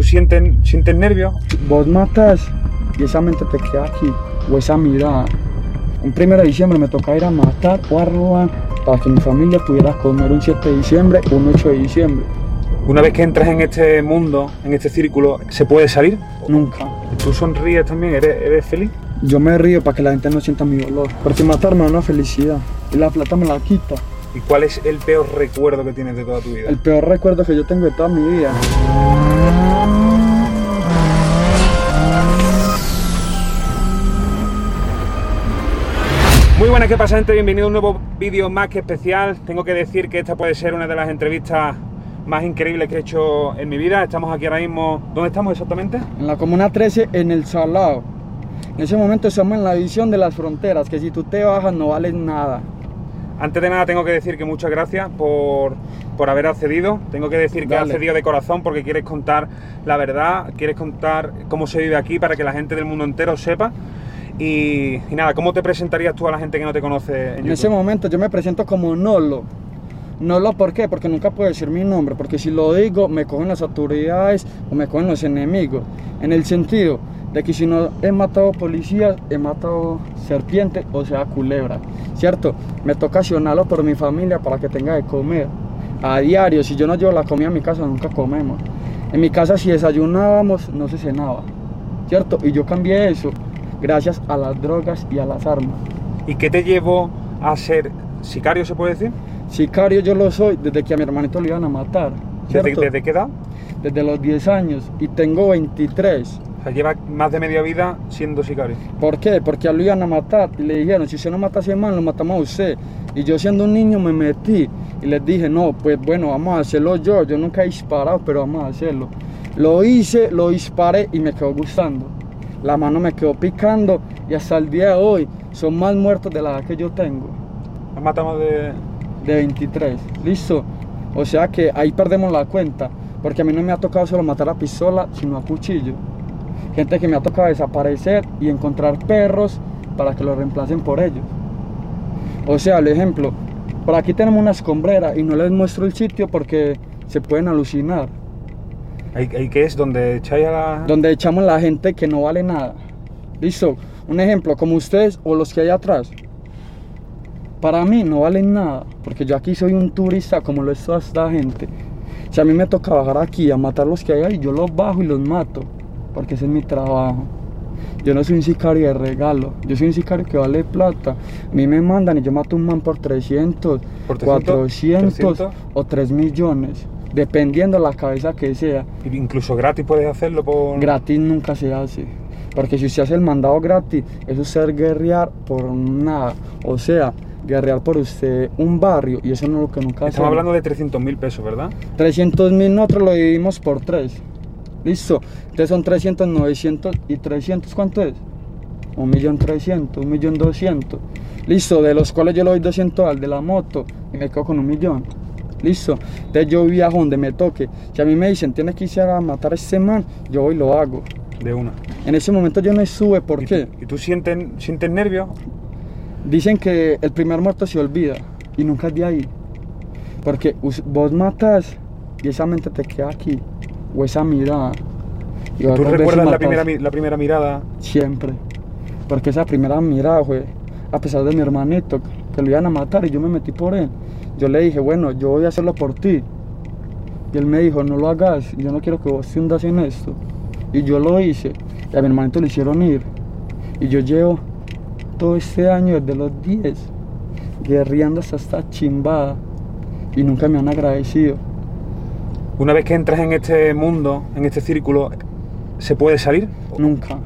tú sientes, sientes nervios? Vos matas y esa mente te queda aquí, o esa mirada. Un 1 de diciembre me toca ir a matar o a robar para que mi familia pudiera comer un 7 de diciembre o un 8 de diciembre. Una vez que entras en este mundo, en este círculo, ¿se puede salir? Nunca. ¿Tú sonríes también? ¿Eres, eres feliz? Yo me río para que la gente no sienta mi dolor. Porque matarme da una felicidad y la plata me la quita. ¿Y cuál es el peor recuerdo que tienes de toda tu vida? El peor recuerdo que yo tengo de toda mi vida. Muy buenas, ¿qué pasa gente? Bienvenido a un nuevo vídeo más que especial. Tengo que decir que esta puede ser una de las entrevistas más increíbles que he hecho en mi vida. Estamos aquí ahora mismo... ¿Dónde estamos exactamente? En la Comuna 13, en El Salado. En ese momento estamos en la visión de las fronteras, que si tú te bajas no vales nada. Antes de nada tengo que decir que muchas gracias por, por haber accedido. Tengo que decir que has accedido de corazón porque quieres contar la verdad, quieres contar cómo se vive aquí para que la gente del mundo entero sepa. Y, y nada, ¿cómo te presentarías tú a la gente que no te conoce en, En ese momento yo me presento como Nolo. Nolo, ¿por qué? Porque nunca puedo decir mi nombre, porque si lo digo me cogen las autoridades o me cogen los enemigos. En el sentido de que si no he matado policías, he matado serpiente o sea culebra, ¿cierto? Me toca accionarlo por mi familia para que tenga de comer. A diario, si yo no llevo la comida a mi casa, nunca comemos. En mi casa si desayunábamos, no se cenaba, ¿cierto? Y yo cambié eso gracias a las drogas y a las armas. ¿Y qué te llevó a ser sicario, se puede decir? Sicario yo lo soy desde que a mi hermanito lo iban a matar. ¿Desde, qué edad? Desde los 10 años y tengo 23. O sea, lleva más de media vida siendo sicario. ¿Por qué? Porque a lo iban a matar y le dijeron, si usted no mata a ese man, lo matamos a usted. Y yo siendo un niño me metí y les dije, no, pues bueno, vamos a hacerlo yo. Yo nunca he disparado, pero vamos a hacerlo. Lo hice, lo disparé y me quedó gustando. La mano me quedó picando y hasta el día de hoy son más muertos de la edad que yo tengo. Has matado más de... de 23. ¿Listo? O sea que ahí perdemos la cuenta. Porque a mí no me ha tocado solo matar a pistola, sino a cuchillo. Gente que me ha tocado desaparecer y encontrar perros para que lo reemplacen por ellos. O sea, el ejemplo, por aquí tenemos una escombrera y no les muestro el sitio porque se pueden alucinar. ¿Ahí, ahí qué es? ¿Donde echáis a la...? Donde echamos la gente que no vale nada. ¿Listo? Un ejemplo, como ustedes o los que hay atrás. Para mí no valen nada, porque yo aquí soy un turista como lo es toda esta gente. Si a mí me toca bajar aquí a matar los que hay ahí, yo los bajo y los mato, porque ese es mi trabajo. Yo no soy un sicario de regalo, yo soy un sicario que vale plata. A mí me mandan y yo mato un man por 300, ¿Por 300? 400 300? o 3 millones, dependiendo la cabeza que sea. Incluso gratis puedes hacerlo por... Gratis nunca se hace. Porque si usted hace el mandado gratis, eso es ser guerrear por nada. O sea, guerrear por usted un barrio y eso no es lo que nunca Estamos hacemos. hablando de 300 mil pesos, ¿verdad? 300 mil nosotros lo dividimos por 3. Listo. Entonces son 300, 900 y 300. ¿Cuánto es? Un millón 300, un millón 200. Listo. De los cuales yo le doy 200 al de la moto y me quedo con un millón. Listo. Entonces yo viajo donde me toque. Si a mí me dicen, tienes que ir a matar a este man, yo voy y lo hago. De una. En ese momento yo no sube, ¿por ¿Y qué? tú- ¿Y tú sientes, sientes nervios? Dicen que el primer muerto se olvida y nunca es de ahí. Porque vos matas y esa mente te queda aquí, o esa mirada. Y ¿Tú recuerdas la primera, la primera mirada? Siempre. Porque esa primera mirada fue, a pesar de mi hermanito, que lo iban a matar y yo me metí por él. Yo le dije, bueno, yo voy a hacerlo por ti. Y él me dijo, no lo hagas, yo no quiero que vos te hundas en esto. Y yo lo hice. Y a mi hermanito le hicieron ir. Y yo llevo todo este año, desde los 10, guerreando hasta esta chimbada. Y nunca me han agradecido. Una vez que entras en este mundo, en este círculo, ¿se puede salir? Nunca.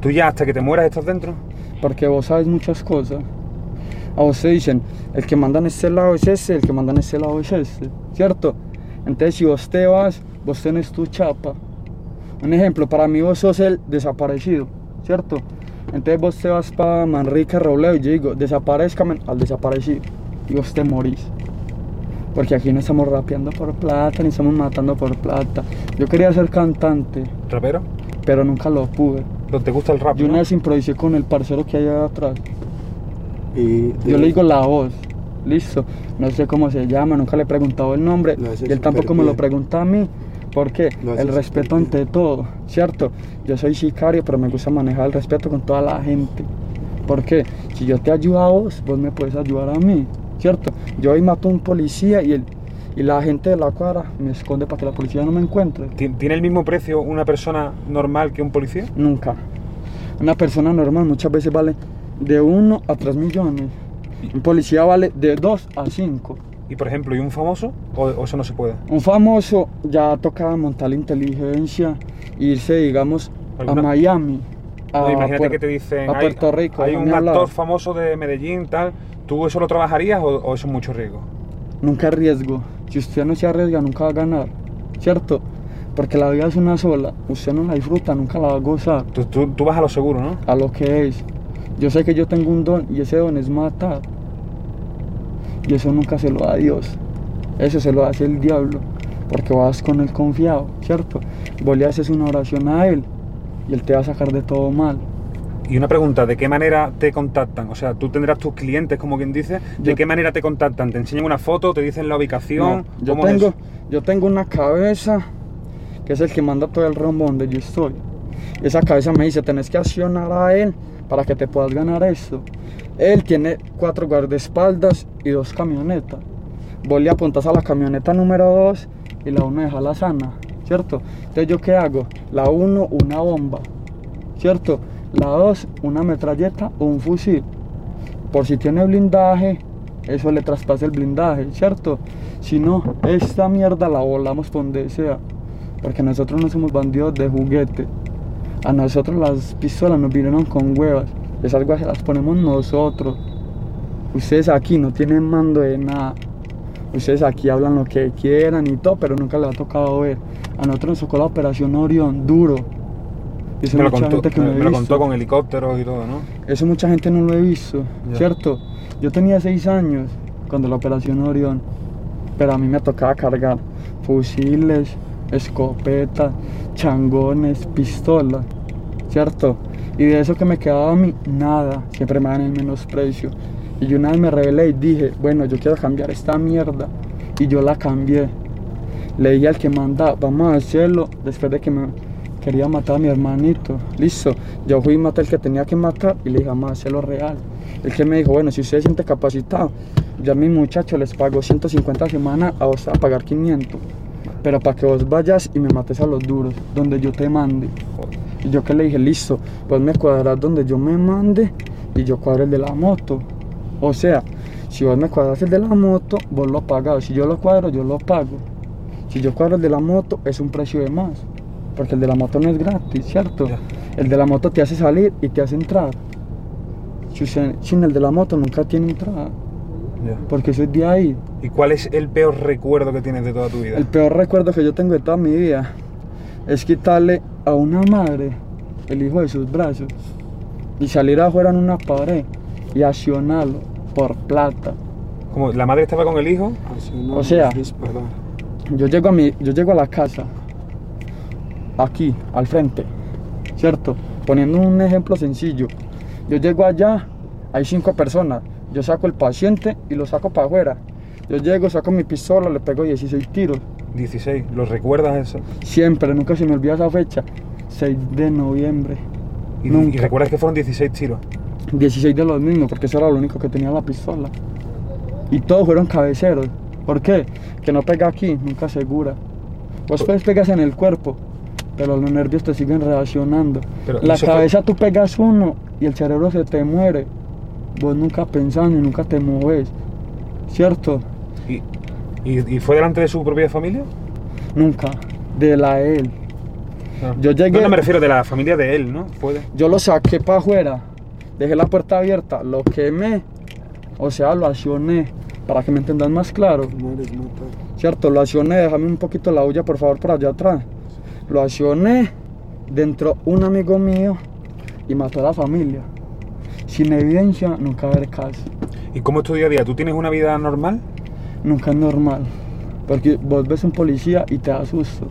¿Tú ya hasta que te mueras estás dentro? Porque vos sabes muchas cosas. A vos te dicen, el que manda en este lado es ese, el que manda en este lado es este, ¿cierto? Entonces si vos te vas, vos tenés tu chapa. Un ejemplo, para mí vos sos el desaparecido, ¿cierto? Entonces vos te vas para Manrique Robledo y yo digo, desaparezcame al desaparecido. Y vos te morís. Porque aquí no estamos rapeando por plata, ni estamos matando por plata. Yo quería ser cantante, ¿Rapero? pero nunca lo pude. ¿No te gusta el rap? Yo no? una vez improvisé con el parcero que hay allá atrás. Y Yo le digo la voz, listo. No sé cómo se llama, nunca le he preguntado el nombre. Y él tampoco me lo pregunta a mí. ¿Por qué? Lo El respeto porque- ante todo, ¿cierto? Yo soy sicario, pero me gusta manejar el respeto con toda la gente. ¿Por qué? Si yo te ayudo a vos, vos me puedes ayudar a mí, ¿cierto? Yo hoy mato a un policía y, el, y la gente de la cuadra me esconde para que la policía no me encuentre. ¿Ti- ¿Tiene el mismo precio una persona normal que un policía? Nunca. Una persona normal muchas veces vale de 1 a 3 millones. Un policía vale de 2 a 5. Y por ejemplo, ¿y un famoso? ¿O, o eso no se puede? Un famoso ya toca montar la inteligencia, irse, digamos, a ¿Alguna- Miami. No, a imagínate Puer- que te dicen, a hay, Puerto Rico. hay un actor famoso de Medellín, tal, ¿tú eso lo trabajarías o, o eso es mucho riesgo? Nunca arriesgo. Si usted no se arriesga, nunca va a ganar. ¿Cierto? Porque la vida es una sola. Usted no la disfruta, nunca la va a gozar. Tú, tú- tú vas a lo seguro, ¿no? A lo que es. Yo sé que yo tengo un don y ese don es matar. Y eso nunca se lo da Dios. Eso se lo hace el diablo. Porque vas con él confiado, ¿cierto? Vos le haces una oración a él y él te va a sacar de todo mal. Y una pregunta, ¿de qué manera te contactan? O sea, tú tendrás tus clientes, como quien dice, ¿de Yo- qué manera te contactan? ¿Te enseñan una foto? ¿Te dicen la ubicación? No, yo, ¿Cómo es tengo, yo tengo una cabeza que es el que manda todo el rombo donde yo estoy. Esa cabeza me dice, tenés que accionar a él para que te puedas ganar esto. Él tiene cuatro guardaespaldas y dos camionetas. Vos le apuntas a la camioneta número dos y la uno deja la sana, ¿cierto? Entonces yo qué hago? La uno, una bomba, ¿cierto? La dos, una metralleta o un fusil. Por si tiene blindaje, eso le traspasa el blindaje, ¿cierto? Si no, esta mierda la volamos por donde sea. Porque nosotros no somos bandidos de juguete. A nosotros las pistolas nos vinieron con huevas. Esas huevas se las ponemos nosotros. Ustedes aquí no tienen mando de nada. Ustedes aquí hablan lo que quieran y todo, pero nunca les ha tocado ver. A nosotros nos tocó la operación Orión, duro. Eso Me lo, mucha contó, gente que me- me lo visto. contó con helicópteros y todo, ¿no? Eso mucha gente no lo he visto. ¿cierto? Yo tenía seis años cuando la operación Orión, pero a mí me tocaba cargar fusiles, escopetas, changones, pistolas, ¿cierto? Y de eso que me quedaba a mí, nada, siempre me dan el menosprecio. Y yo una vez me rebelé y dije, bueno, yo quiero cambiar esta mierda. Y yo la cambié. Le dije al que manda, vamos a hacerlo después de que me quería matar a mi hermanito. Listo, yo fui y maté al que tenía que matar y le dije, vamos a hacerlo real. El que me dijo, bueno, si usted se siente capacitado, yo a mi muchacho les pago 150 semanas, a vos a pagar 500. Pero para que vos vayas y me mates a los duros, donde yo te mande. Y yo que le dije, listo, pues me cuadras donde yo me mande y yo cuadro el de la moto. O sea, si vos me cuadras el de la moto, vos lo pagas. Si yo lo cuadro, yo lo pago. Si yo cuadro el de la moto, es un precio de más. Porque el de la moto no es gratis, ¿cierto? El de la moto te hace salir y te hace entrar. Sin el de la moto nunca tiene entrada. Ya. Porque soy de ahí. ¿Y cuál es el peor recuerdo que tienes de toda tu vida? El peor recuerdo que yo tengo de toda mi vida es quitarle a una madre el hijo de sus brazos y salir afuera en una pared y accionarlo por plata. Como la madre estaba con el hijo, O sea. Yo llego a mi, yo llego a la casa, aquí, al frente, ¿cierto? Poniendo un ejemplo sencillo. Yo llego allá, hay cinco personas. Yo saco el paciente y lo saco para afuera. Yo llego, saco mi pistola, le pego 16 tiros. 16, ¿lo recuerdas eso? Siempre, nunca se me olvida esa fecha. 6 de noviembre. Y, y Nunca. recuerdas que fueron 16 tiros. 16 de los mismos, porque eso era lo único que tenía la pistola. Y todos fueron cabeceros. ¿Por qué? Que no pega aquí, nunca asegura. Vos puedes pegas en el cuerpo, pero los nervios te siguen reaccionando. Pero la fue- cabeza tú pegas uno y el cerebro se te muere. Vos nunca pensando y nunca te mueves. ¿Cierto? ¿Y, y, y fue delante de su propia familia? Nunca. De la de él. No. Yo llegué- No, no me refiero de la familia de él, ¿no? Fue de- Yo lo saqué para afuera, dejé la puerta abierta, lo quemé, o sea, lo accioné, para que me entendan más claro. Cierto, lo accioné, déjame un poquito la bulla por favor por allá atrás. Lo accioné, dentro un amigo mío y mató a la familia. Sin evidencia, nunca haber caso. ¿Y cómo es tu día a día? ¿Tú tienes una vida normal? Nunca es normal. Porque vos ves un policía y te da susto.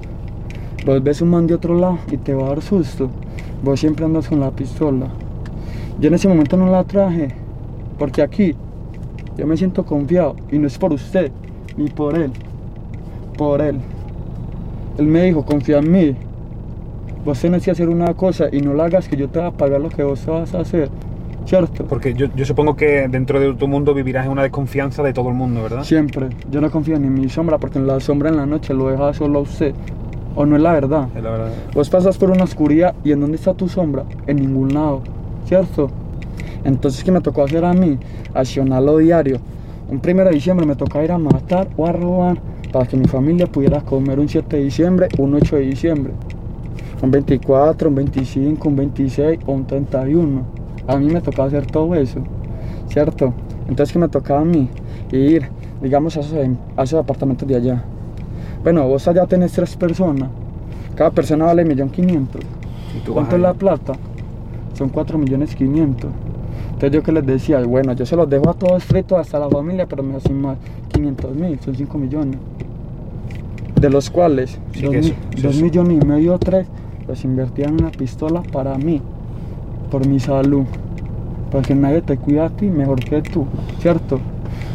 Vos ves un man de otro lado y te va a dar susto. Vos siempre andas con la pistola. Yo en ese momento no la traje. Porque aquí yo me siento confiado. Y no es por usted, ni por él. Por él. Él me dijo, confía en mí. Vos tenés que hacer una cosa y no la hagas que yo te voy a pagar lo que vos vas a hacer. ¿Cierto? Porque yo, yo supongo que dentro de tu mundo vivirás en una desconfianza de todo el mundo, ¿verdad? Siempre. Yo no confío ni en mi sombra porque en la sombra en la noche lo deja solo a usted. ¿O no es la verdad? Es la verdad. Vos pasas por una oscuridad y ¿en dónde está tu sombra? En ningún lado, ¿cierto? Entonces, ¿qué me tocó hacer a mí? Accionarlo diario. Un 1 de diciembre me tocaba ir a matar o a robar para que mi familia pudiera comer un 7 de diciembre, un 8 de diciembre, un 24, un 25, un 26 o un 31. A mí me tocaba hacer todo eso, ¿cierto? Entonces, ¿qué me tocaba a mí? Ir, digamos, a esos, a esos apartamentos de allá. Bueno, vos allá tenés tres personas. Cada persona vale 1.500.000. Y tú ¿Cuánto es la plata? Son 4.500.000. Entonces yo que les decía, bueno, yo se los dejo a todos fritos hasta la familia, pero me hacen más 500 mil, son 5 millones. De los cuales Sí, 2 que eso- eso es- millones y medio, 3, los invertía en una pistola para mí, por mi salud. Porque nadie te cuida a ti mejor que tú, ¿cierto?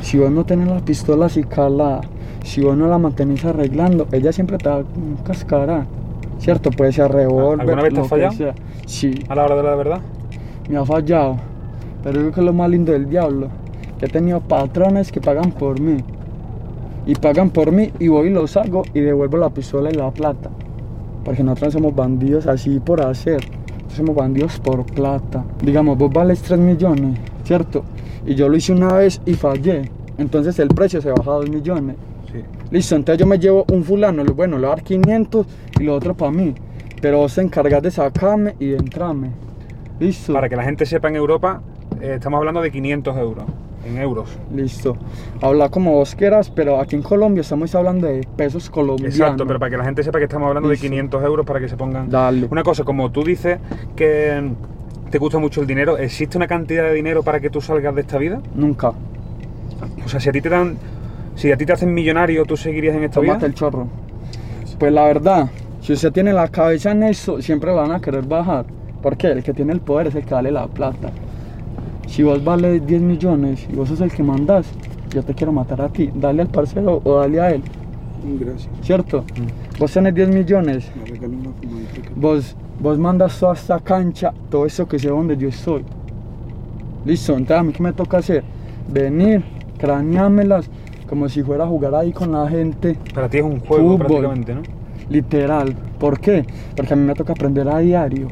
Si vos no tenés la pistola así calada, si vos no la mantenés arreglando, ella siempre te va a cascará, ¿cierto? Puede ser revólver. ¿Alguna vez te que fallado? sea. Sí, A la hora de la verdad. me ha fallado. Pero yo creo que es lo más lindo del diablo. He tenido patrones que pagan por mí. Y pagan por mí y voy y los hago y devuelvo la pistola y la plata. Porque nosotros somos bandidos así por hacer. Nosotros somos bandidos por plata. Digamos, vos vales 3 millones, ¿cierto? Y yo lo hice una vez y fallé. Entonces el precio se baja a 2 millones. Sí. Listo, entonces yo me llevo un fulano, lo- bueno, le voy a dar 500 y lo otro para mí. Pero vos te encargas de sacarme y de entrarme. Listo. Para que la gente sepa en Europa, eh, estamos hablando de 500 euros. En euros. Listo. Habla como vos quieras, pero aquí en Colombia estamos hablando de pesos colombianos. Exacto, pero para que la gente sepa que estamos hablando Listo. de 500 euros para que se pongan. Dale. Una cosa, como tú dices que te gusta mucho el dinero, ¿existe una cantidad de dinero para que tú salgas de esta vida? Nunca. O sea, si a ti te dan. Si a ti te hacen millonario, ¿tú seguirías en esta Tómate vida? el chorro. Pues la verdad, si usted tiene la cabeza en eso, siempre la van a querer bajar. ¿Por qué? El que tiene el poder es el que vale la plata. Si vos vales 10 millones y vos sos el que mandas, yo te quiero matar a ti. Dale al parcero o dale a él. Gracias. ¿Cierto? Mm. Vos tenés 10 millones, Me regaló una fumadita que- vos, vos mandas toda esta cancha, todo eso que sé donde yo estoy. Listo, entonces a mí qué me toca hacer? Venir, craneármelas, como si fuera a jugar ahí con la gente, Para ti es un juego Fútbol. prácticamente, ¿no? literal. ¿Por qué? Porque a mí me toca aprender a diario.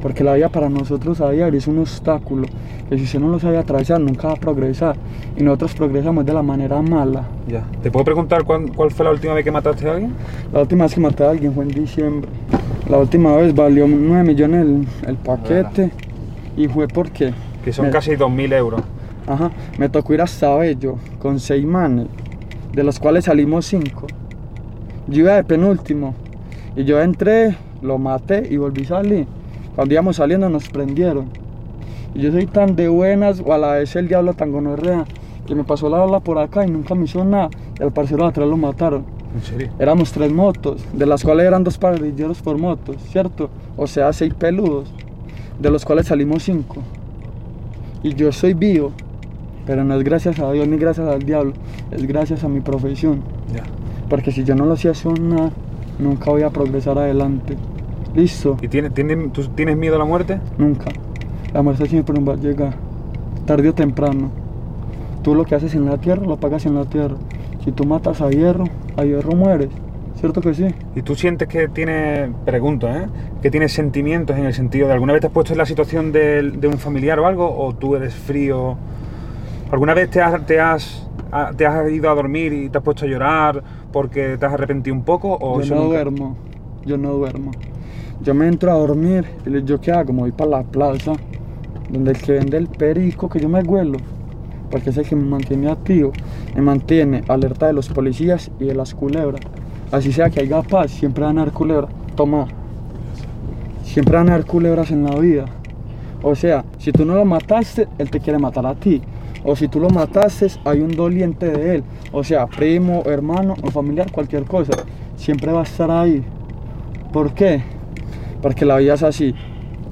Porque la vida para nosotros a diario es un obstáculo. Que si usted no lo sabe atravesar, nunca va a progresar. Y nosotros progresamos de la manera mala. Ya. ¿Te puedo preguntar cuál fue la última vez que mataste a alguien? La última vez que maté a alguien fue en diciembre. La última vez valió 9 millones el, el paquete. Y fue porque. Que son me- casi 2.000 euros. Ajá, me tocó ir hasta Bello con seis manes, de los cuales salimos cinco. Yo iba de penúltimo y yo entré, lo maté y volví a salir. Cuando íbamos saliendo nos prendieron. Y yo soy tan de buenas, o a la vez el diablo tan gonorrea, que me pasó la bala por acá y nunca me hizo nada. Y al parcero de atrás lo mataron. ¿En serio? Éramos tres motos, de las cuales eran dos parrilleros por motos, ¿cierto? O sea, seis peludos, de los cuales salimos cinco. Y yo soy vivo, pero no es gracias a Dios ni gracias al diablo, es gracias a mi profesión. Ya. Porque si yo no lo hacía nada, nunca voy a progresar adelante. ¿Listo? ¿Y tienes, tienes, tú tienes miedo a la muerte? Nunca. La muerte siempre nos va a llegar, tarde o temprano. Tú lo que haces en la tierra, lo pagas en la tierra. Si tú matas a hierro, a hierro mueres. ¿Cierto que sí? ¿Y tú sientes que tienes, pregunto, ¿eh? Que tienes sentimientos en el sentido de alguna vez te has puesto en la situación de, de un familiar o algo? ¿O tú eres frío? ¿Alguna vez te has, te, has, te has ido a dormir y te has puesto a llorar porque te has arrepentido un poco? ¿O Yo no nunca? duermo, yo no duermo. Yo me entro a dormir y yo qué hago, me voy para la plaza, donde el que vende el perico, que yo me huelo, porque es el que me mantiene activo, me mantiene alerta de los policías y de las culebras. Así sea que haya paz, siempre van a haber culebras. Toma, siempre van a haber culebras en la vida. O sea, si tú no lo mataste, él te quiere matar a ti. O si tú lo mataste, hay un doliente de él. O sea, primo, hermano o familiar, cualquier cosa. Siempre va a estar ahí. ¿Por qué? Porque la vida es así.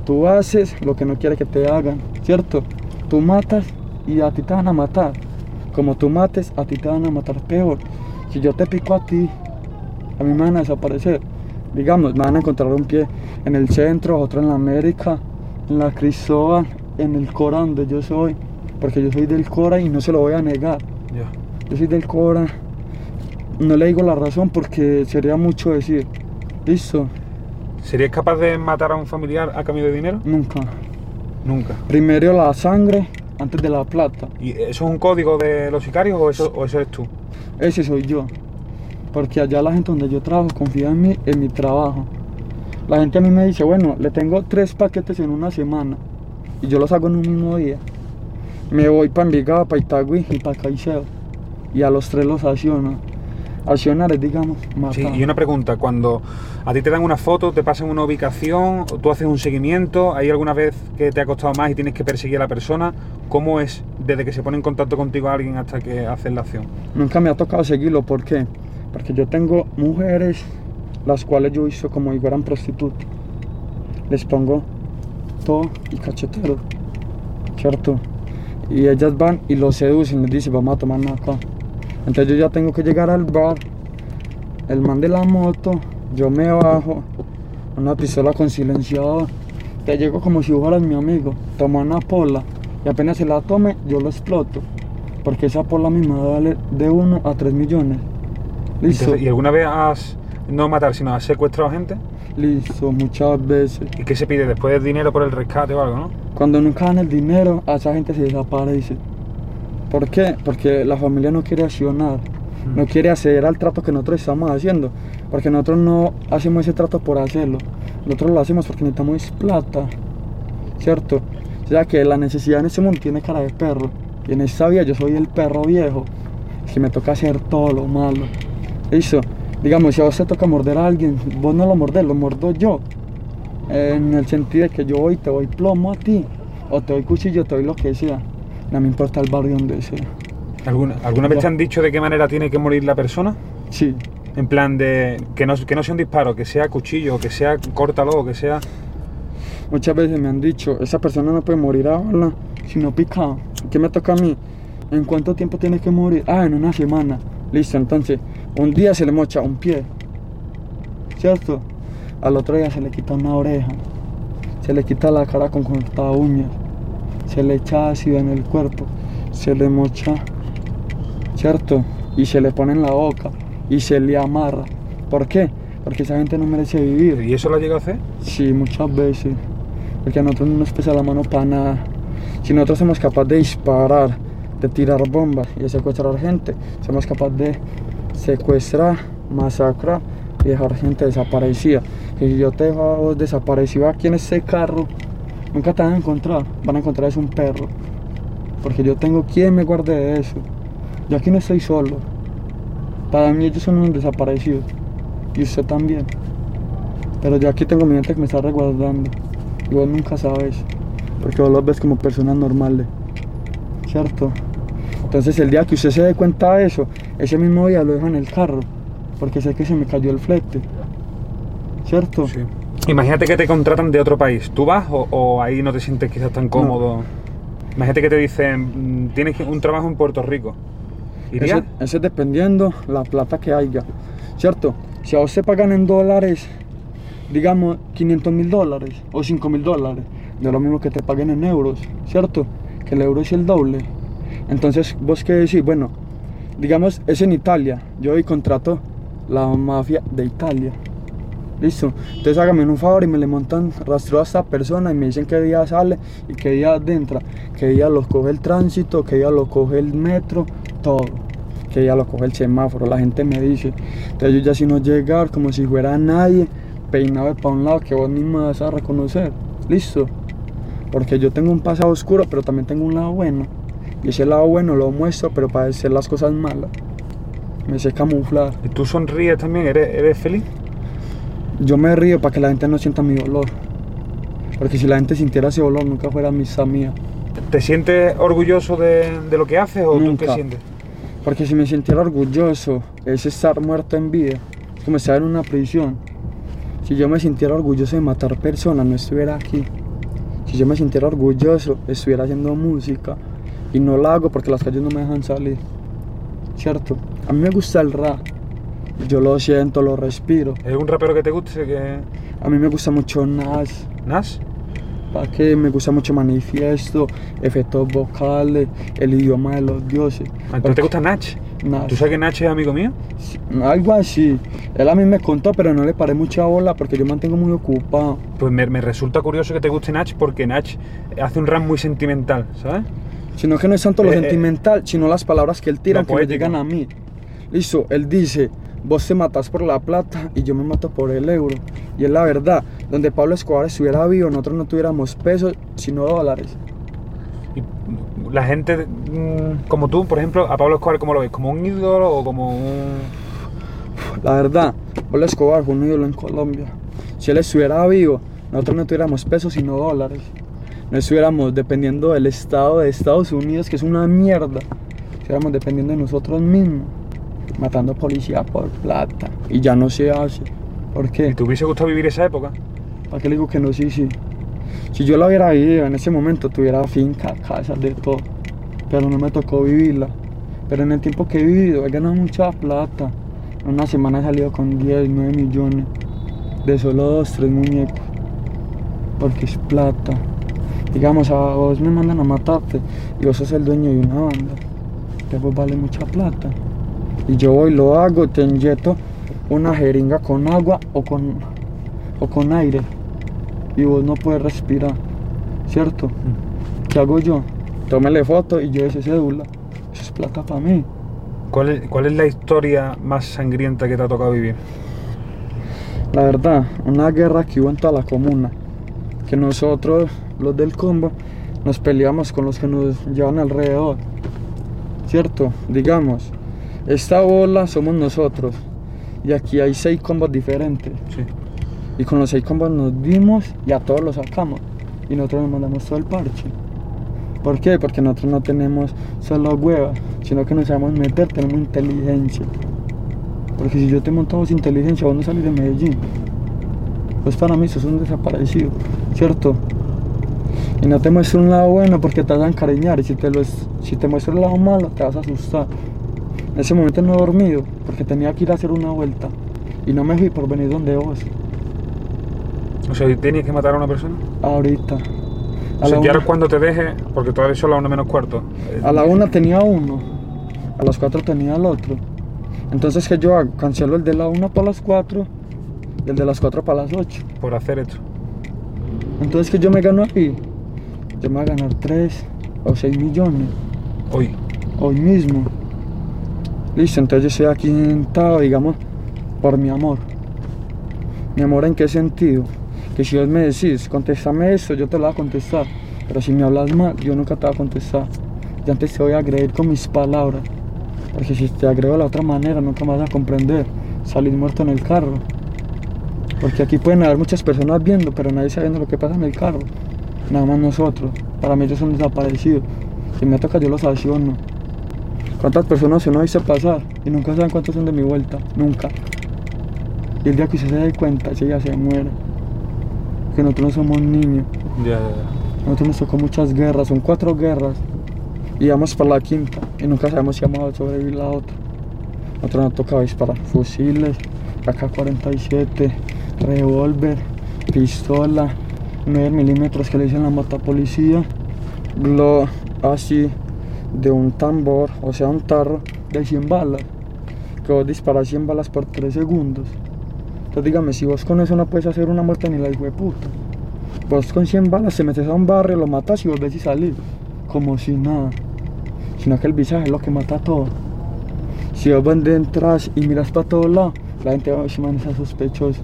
Tú haces lo que no quieres que te hagan, ¿cierto? Tú matas y a ti te van a matar. Como tú mates, a ti te van a matar peor. Si yo te pico a ti a mí me van a desaparecer. Digamos, me van a encontrar un pie en el centro, otro en la América, en la Cristóbal, en el Cora donde yo soy, porque yo soy del Cora y no se lo voy a negar. Ya. Yo soy del Cora. No le digo la razón porque sería mucho decir. Listo, ¿Serías capaz de matar a un familiar a cambio de dinero? nunca. Nunca. Primero la sangre antes de la plata. ¿Y eso es un código de los sicarios o eso, o eso eres tú? Ese soy yo. Porque allá la gente donde yo trabajo confía en mí, en mi trabajo. La gente a mí me dice, bueno, le tengo tres paquetes en una semana. Y yo los hago en un mismo día. Me voy para Envigado, para Itagüí y para Caicedo. Y a los tres los acciono. Accionar es, digamos, matar. Sí, y una pregunta, cuando a ti te dan una foto, te pasan una ubicación, tú haces un seguimiento, ¿hay alguna vez que te ha costado más y tienes que perseguir a la persona? ¿Cómo es desde que se pone en contacto contigo alguien hasta que haces la acción? Nunca me ha tocado seguirlo, ¿por qué? Porque yo tengo mujeres las cuales yo hizo como si fueran prostitutas. Les pongo todo y cachetero, ¿cierto? Y ellas van y los seducen, les dicen, vamos a tomar acá. Entonces yo ya tengo que llegar al bar, el man de la moto, yo me bajo, una pistola con silenciador. Te llego como si fueras mi amigo, tomo una pola y apenas se la tome, yo lo exploto. Porque esa pola misma vale de 1 a 3 millones. Listo, Entonces, ¿Y alguna vez has, no matar, sino has secuestrado gente? listo, muchas veces. ¿Y qué se pide después? ¿Dinero por el rescate o algo, no? Cuando nunca dan el dinero, a esa gente se desaparece. ¿Por qué? Porque la familia no quiere accionar, no quiere acceder al trato que nosotros estamos haciendo. Porque nosotros no hacemos ese trato por hacerlo. Nosotros lo hacemos porque necesitamos plata. ¿Cierto? O sea que la necesidad en este mundo tiene cara de perro. Y en esta vida yo soy el perro viejo. Que me toca hacer todo lo malo. Listo. Digamos, si a vos te toca morder a alguien, vos no lo mordés, lo mordo yo. En el sentido de que yo voy y te doy plomo a ti. O te doy cuchillo, te doy lo que sea. No me importa el barrio donde sea. ¿Alguna, ¿Alguna vez te han dicho de qué manera tiene que morir la persona? Sí. En plan de que no, que no sea un disparo, que sea cuchillo, que sea córtalo, que sea... Muchas veces me han dicho, esa persona no puede morir a bala, sino picado. ¿Qué me toca a mí? ¿En cuánto tiempo tiene que morir? Ah, en una semana. Listo, entonces, un día se le mocha un pie. ¿Cierto? Al otro día se le quita una oreja. Se le quita la cara con corta uñas. Se le echa ácido en el cuerpo. Se le mocha. ¿Cierto? Y se le pone en la boca. Y se le amarra. ¿Por qué? Porque esa gente no merece vivir. ¿Y eso lo has llegado a hacer? Sí, muchas veces. Porque a nosotros no nos pesa la mano para nada. Si nosotros somos capaces de disparar, de tirar bombas y de secuestrar gente, somos capaces de secuestrar, masacrar y dejar gente desaparecida. Que si yo te dejo a vos desaparecido aquí en este carro, nunca te van a encontrar. Van a encontrar es un perro. Porque yo tengo quien me guarde de eso. Yo aquí no estoy solo. Para mí ellos son unos desaparecidos. Y usted también. Pero yo aquí tengo mi gente que me está resguardando. Y vos nunca sabes. Porque vos los ves como personas normales. ¿Cierto? Entonces el día que usted se dé cuenta de eso, ese mismo día lo dejo en el carro. Porque sé que se me cayó el flete. ¿Cierto? Sí. Imagínate que te contratan de otro país. ¿Tú vas o, o ahí no te sientes quizás tan cómodo? Imagínate que te dicen, "Mm, tienes un trabajo en Puerto Rico. ¿Irías? Eso, eso es dependiendo la plata que haya. ¿Cierto? Si a vos te pagan en dólares, digamos 500 mil dólares o 5 mil dólares, de lo mismo que te paguen en euros, ¿cierto? Que el euro es el doble. Entonces, vos qué decís, bueno, digamos, es en Italia, yo hoy contrato la mafia de Italia. Listo. Entonces hágame un favor y me le montan rastreo a esta persona y me dicen qué día sale y qué día entra, qué día lo coge el tránsito, qué día lo coge el metro, todo. Que día lo coge el semáforo, la gente me dice. Entonces yo ya si no llegar como si fuera nadie, peinado para un lado que vos mismo vas a reconocer. Listo. Porque yo tengo un pasado oscuro, pero también tengo un lado bueno. Y ese lado bueno lo muestro, pero para hacer las cosas malas. Me sé camuflar. ¿Y tú sonríes también? ¿Eres, eres feliz? Yo me río para que la gente no sienta mi dolor. Porque si la gente sintiera ese dolor, nunca fuera amistad mía. ¿Te sientes orgulloso de, de lo que haces o tú qué Nunca. sientes? Porque si me sintiera orgulloso, es estar muerto en vida. Es como estar en una prisión. Si yo me sintiera orgulloso de matar personas, no estuviera aquí. Si yo me sintiera orgulloso, estuviera haciendo música. Y no la hago porque las calles no me dejan salir. ¿Cierto? A mí me gusta el rap. Yo lo siento, lo respiro. ¿Es un rapero que te guste? Que... A mí me gusta mucho Nas. ¿Nas? ¿Para qué? Me gusta mucho Manifiesto, efectos vocales, el idioma de los dioses. ¿A ti te gusta Nach? Nas. ¿Tú sabes que Nach es amigo mío? Sí, Algo así. Él a mí me contó, pero no le paré mucha bola porque yo me mantengo muy ocupado. Pues me, me resulta curioso que te guste Nach porque Nach hace un rap muy sentimental, ¿sabes? Sino que no es tanto lo Eh, eh, sentimental, sino las palabras que él tira que me llegan a mí. Listo, él dice, vos te matás por la plata y yo me mato por el euro. Y es la verdad, donde Pablo Escobar estuviera vivo, nosotros no tuviéramos pesos, sino dólares. Y la gente mm, como tú, por ejemplo, a Pablo Escobar, ¿cómo lo ves? ¿Como un ídolo o como un...? La verdad, Pablo Escobar fue un ídolo en Colombia. Si él estuviera vivo, nosotros no tuviéramos pesos, sino dólares. No estuviéramos dependiendo del Estado de Estados Unidos, que es una mierda. Estuviéramos dependiendo de nosotros mismos, matando policía por plata. Y ya no se hace. ¿Por ¿Y qué? te hubiese gustado vivir esa época? ¿Para qué le digo que no? Sí, sí. Si yo la hubiera vivido en ese momento, tuviera finca, casa, de todo. Pero no me tocó vivirla. Pero en el tiempo que he vivido, he ganado mucha plata. En una semana he salido con 10, 9 millones. De solo dos, tres muñecos. Porque es plata. Digamos, a vos me mandan a matarte y vos sos el dueño de una banda. Vos vale mucha plata. Y yo voy, lo hago, te inyecto una jeringa con agua o con, o con aire. Y vos no puedes respirar. ¿Cierto? ¿Qué hago yo? Tómele foto y yo ese cédula. Eso es plata para mí. ¿Cuál es, ¿Cuál es la historia más sangrienta que te ha tocado vivir? La verdad, una guerra que hubo en toda la comuna. Que nosotros, los del combo, nos peleamos con los que nos llevan alrededor. ¿Cierto? Digamos, esta bola somos nosotros. Y aquí hay seis combos diferentes. Sí. Y con los seis combos nos dimos y a todos los sacamos. Y nosotros nos mandamos todo el parche. ¿Por qué? Porque nosotros no tenemos solo huevas, sino que nos sabemos meter, tenemos inteligencia. Porque si yo te vos inteligencia, vos no salís de Medellín. Pues para mí sos un desaparecido, ¿cierto? Y no te muestro un lado bueno porque te vas a encariñar. Y si te, lo es- si te muestro el lado malo, te vas a asustar. En ese momento no he dormido porque tenía que ir a hacer una vuelta. Y no me fui por venir donde vos. O sea, ¿tienes que matar a una persona? Ahorita. O A sea, la, ya una, cuando te deje, porque todavía son las una menos cuarto. a la una tenía uno. A las cuatro tenía el otro. Entonces, ¿qué yo hago? Cancelo el de la una para las cuatro y el de las cuatro para las ocho. Por hacer esto. Entonces, ¿qué yo me gano aquí? Yo me voy a ganar 3 o 6 millones Hoy. hoy mismo. Listo, entonces yo estoy aquí sentado, digamos, por mi amor. ¿Mi amor en qué sentido? Que si vos me decís, contéstame esto, yo te lo voy a contestar. Pero si me hablas mal, yo nunca te voy a contestar. Yo antes te voy a agredir con mis palabras. Porque si te agrego de la otra manera, nunca me vas a comprender. Salir muerto en el carro. Porque aquí pueden haber muchas personas viendo, pero nadie sabiendo lo que pasa en el carro. Nada más nosotros. Para mí ellos son desaparecidos. Si me toca yo los acciono. ¿Cuántas personas se nos hizo pasar? Y nunca saben cuántos son de mi vuelta. Nunca. Y el día que usted se dé cuenta, ese día se muere. Que nosotros no somos niños. Ya, ya, ya. Nosotros nos tocó muchas guerras. Son cuatro guerras. Y vamos para la quinta. Y nunca sabemos si vamos a sobrevivir la otra. Nosotros nos tocaba disparar fusiles, AK-47, revólver, pistola, 9 milímetros que le dicen la motopolicía, lo así de un tambor, o sea, un tarro de 100 balas, que vos disparas 100 balas por 3 segundos. Entonces dígame, si vos con eso no puedes hacer una muerte ni la hijo de puta. Vos con 100 balas te metes a un barrio, lo matas y volvés y salís, como si nada. Sino que el visaje es lo que mata todo. Si vos de entras y miras para todos lados, la gente va a es sospechoso.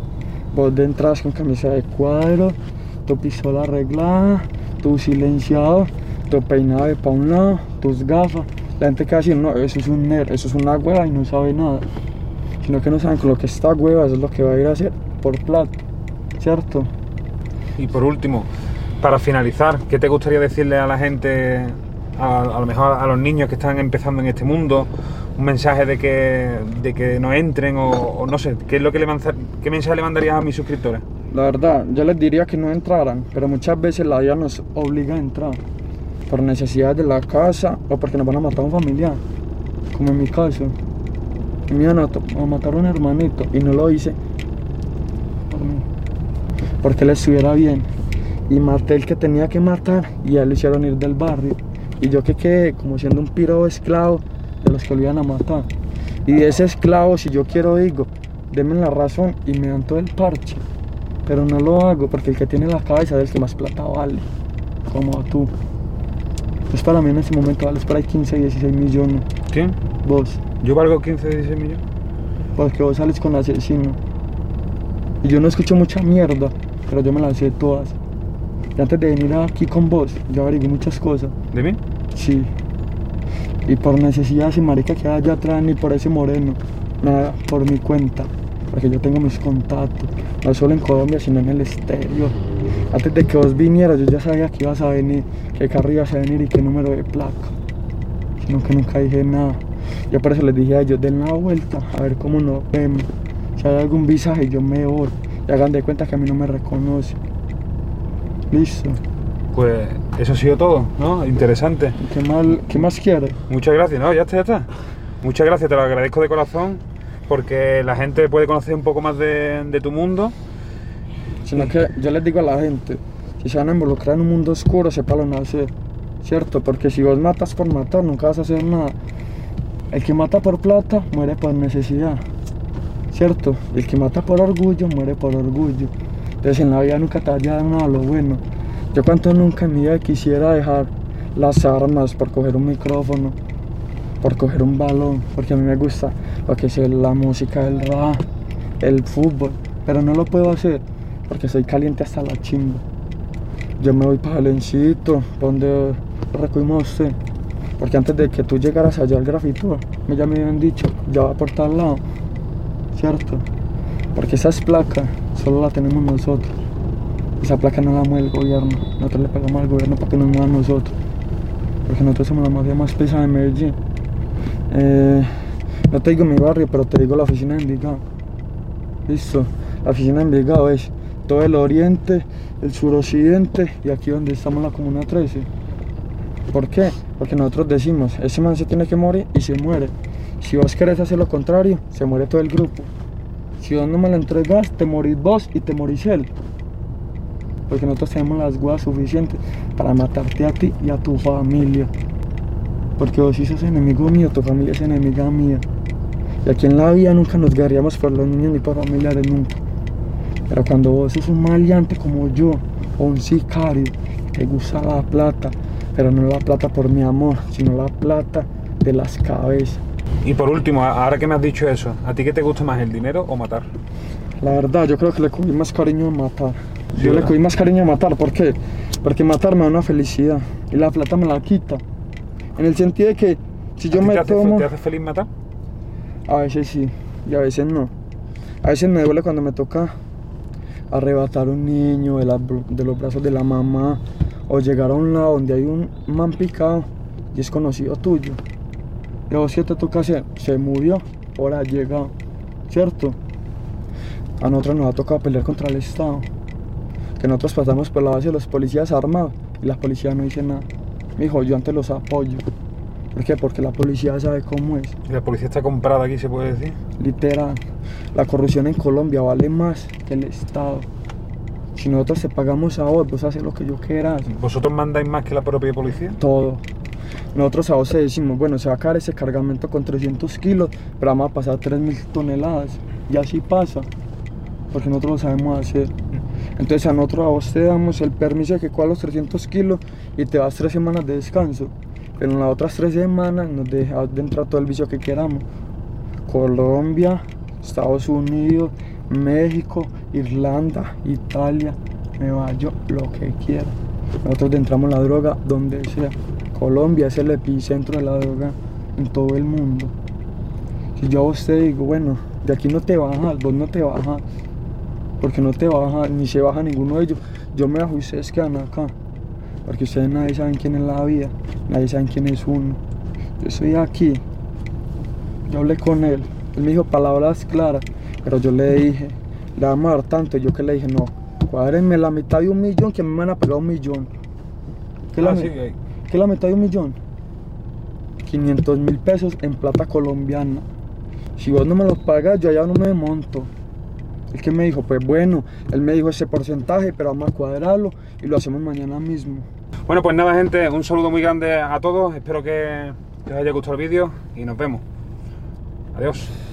Vos entras con camisa de cuadro, tu pistola arreglada, tu silenciado, tu peinado de para un lado, tus gafas. La gente que va a decir, no, eso es un nerd, eso es una hueva y no sabe nada. Sino que no saben con lo que está hueva, eso es lo que va a ir a hacer por plata. ¿Cierto? Y por último, para finalizar, ¿qué te gustaría decirle a la gente, a, a lo mejor a los niños que están empezando en este mundo? Un mensaje de que, de que no entren o, o no sé, ¿qué, es lo que le manza- ¿qué mensaje le mandarías a mis suscriptores? La verdad, yo les diría que no entraran, pero muchas veces la vida nos obliga a entrar. Por necesidades de la casa o porque nos van a matar a un familiar, como en mi caso. y me iban a, matar a un hermanito y no lo hice por mí, porque él estuviera bien. Y maté el que tenía que matar y a él lo hicieron ir del barrio. Y yo que quedé como siendo un piro esclavo de los que lo iban a matar. Y ese esclavo, si yo quiero, digo, denme la razón y me dan todo el parche. Pero no lo hago porque el que tiene la cabeza es el que más plata vale, como tú. Pues para mí en ese momento vales por ahí 15, 16 millones. ¿Quién? Vos, ¿Yo valgo 15, 16 millones? porque vos sales con asesino. Y yo no escucho mucha mierda, pero yo me las sé todas. Y antes de venir aquí con vos, yo averigué muchas cosas. ¿De mí? Sí. Y por necesidad, ese marica que allá atrás, ni por ese moreno. Nada, por mi cuenta. Porque yo tengo mis contactos. No solo en Colombia, sino en el exterior. Antes de que vos vinieras, yo ya sabía que ibas a venir, qué carro ibas a venir y qué número de placa. Sino que nunca dije nada. Yo por eso les dije a ellos, den la vuelta, a ver cómo nos vemos. Si hay algún visaje, yo me voy. Y hagan de cuenta que a mí no me reconoce. Listo. Pues eso ha sido todo, ¿no? Interesante. ¿Qué, mal, ¿Qué más quieres? Muchas gracias, ¿no? Ya está, ya está. Muchas gracias, te lo agradezco de corazón porque la gente puede conocer un poco más de, de tu mundo. Sino que yo les digo a la gente, si se van a involucrar en un mundo oscuro, sépanlo no hacer, ¿cierto? Porque si vos matas por matar, nunca vas a hacer nada. El que mata por plata, muere por necesidad, ¿cierto? El que mata por orgullo, muere por orgullo. Entonces en la vida nunca te vaya a dar nada lo bueno. Yo cuánto nunca en mi vida quisiera dejar las armas por coger un micrófono, por coger un balón, porque a mí me gusta lo que es la música, el rap, el fútbol, pero no lo puedo hacer porque soy caliente hasta la chimba. Yo me voy para Valencito, donde recogimos porque antes de que tú llegaras allá al grafito, ya me habían dicho, ya va por tal lado, ¿cierto? Porque esa es placa, solo la tenemos nosotros. Esa placa no la mueve el gobierno, nosotros le pagamos al gobierno para que nos mueva a nosotros, porque nosotros somos la mafia más pesada de Medellín. Eh, no te digo mi barrio, pero te digo la oficina de Envigado. Listo. La oficina de Envigado es todo el oriente, el suroccidente y aquí donde estamos la comuna 13. ¿Por qué? Porque nosotros decimos, ese man se tiene que morir y se muere. Si vos querés hacer lo contrario, se muere todo el grupo. Si vos no me lo entregas, te morís vos y te morís él. Porque nosotros tenemos las guas suficientes para matarte a ti y a tu familia. Porque vos si sos enemigo mío, tu familia es enemiga mía. Y aquí en la vida nunca nos guiaríamos por los niños ni por familiares, nunca. Pero cuando vos sos un maleante como yo, o un sicario, te gusta la plata, pero no la plata por mi amor, sino la plata de las cabezas. Y por último, ahora que me has dicho eso, ¿a ti qué te gusta más, el dinero o matar? La verdad, yo creo que le cogí más cariño a matar. Sí, yo le cogí más cariño a matar, ¿por qué? Porque matar me da una felicidad y la plata me la quita. En el sentido de que si yo ¿A ti me te, hace, tomo... te hace feliz matar? A veces sí, y a veces no. A veces me duele cuando me toca arrebatar un niño de, la br- de los brazos de la mamá o llegar a un lado donde hay un man picado y es conocido tuyo. Y vos te toca hacer, se murió, ahora ha llegado, ¿cierto? A nosotros nos ha tocado pelear contra el Estado. Que nosotros pasamos por la base de los policías armados y la policía no dice nada. Me dijo, yo antes los apoyo. ¿Por qué? Porque la policía sabe cómo es. ¿Y la policía está comprada aquí, se puede decir? Literal, la corrupción en Colombia vale más que el Estado. Si nosotros te pagamos a vos, vos haces lo que yo quieras, ¿Vosotros mandáis más que la propia policía? todo. Nosotros a vos decimos, bueno, se va a caer ese cargamento con 300 kilos, pero vamos a pasar 3.000 toneladas. Y así pasa, porque nosotros lo sabemos hacer. Entonces a nosotros a vos te damos el permiso de que cojas los 300 kilos y te vas tres semanas de descanso. Pero en las otras tres semanas nos dejas de entrar todo el vicio que queramos. Colombia, Estados Unidos, México, Irlanda, Italia, Nueva York, lo que quiera. Nosotros entramos la droga donde sea. Colombia es el epicentro de la droga en todo el mundo. Si yo a te digo, bueno, de aquí no te bajas, vos no te bajas, porque no te bajas, ni se baja ninguno de ellos. Yo me bajo y ustedes quedan acá, porque ustedes nadie saben quién es la vida, nadie saben quién es uno. Yo estoy aquí, yo hablé con él, él me dijo palabras claras, pero yo le dije, le vamos a dar tanto, y yo que le dije, no, cuádrenme la mitad de un millón, que a mí me van a pagar un millón. ¿Qué es la Ah, sí, eh, ¿Qué es la mitad de un millón? 500 mil pesos en plata colombiana. Si vos no me los pagas, yo ya no me monto. El que me dijo, pues bueno, él me dijo ese porcentaje, pero vamos a cuadrarlo y lo hacemos mañana mismo. Bueno, pues nada, gente, un saludo muy grande a todos. Espero que, que os haya gustado el vídeo y nos vemos. Adiós.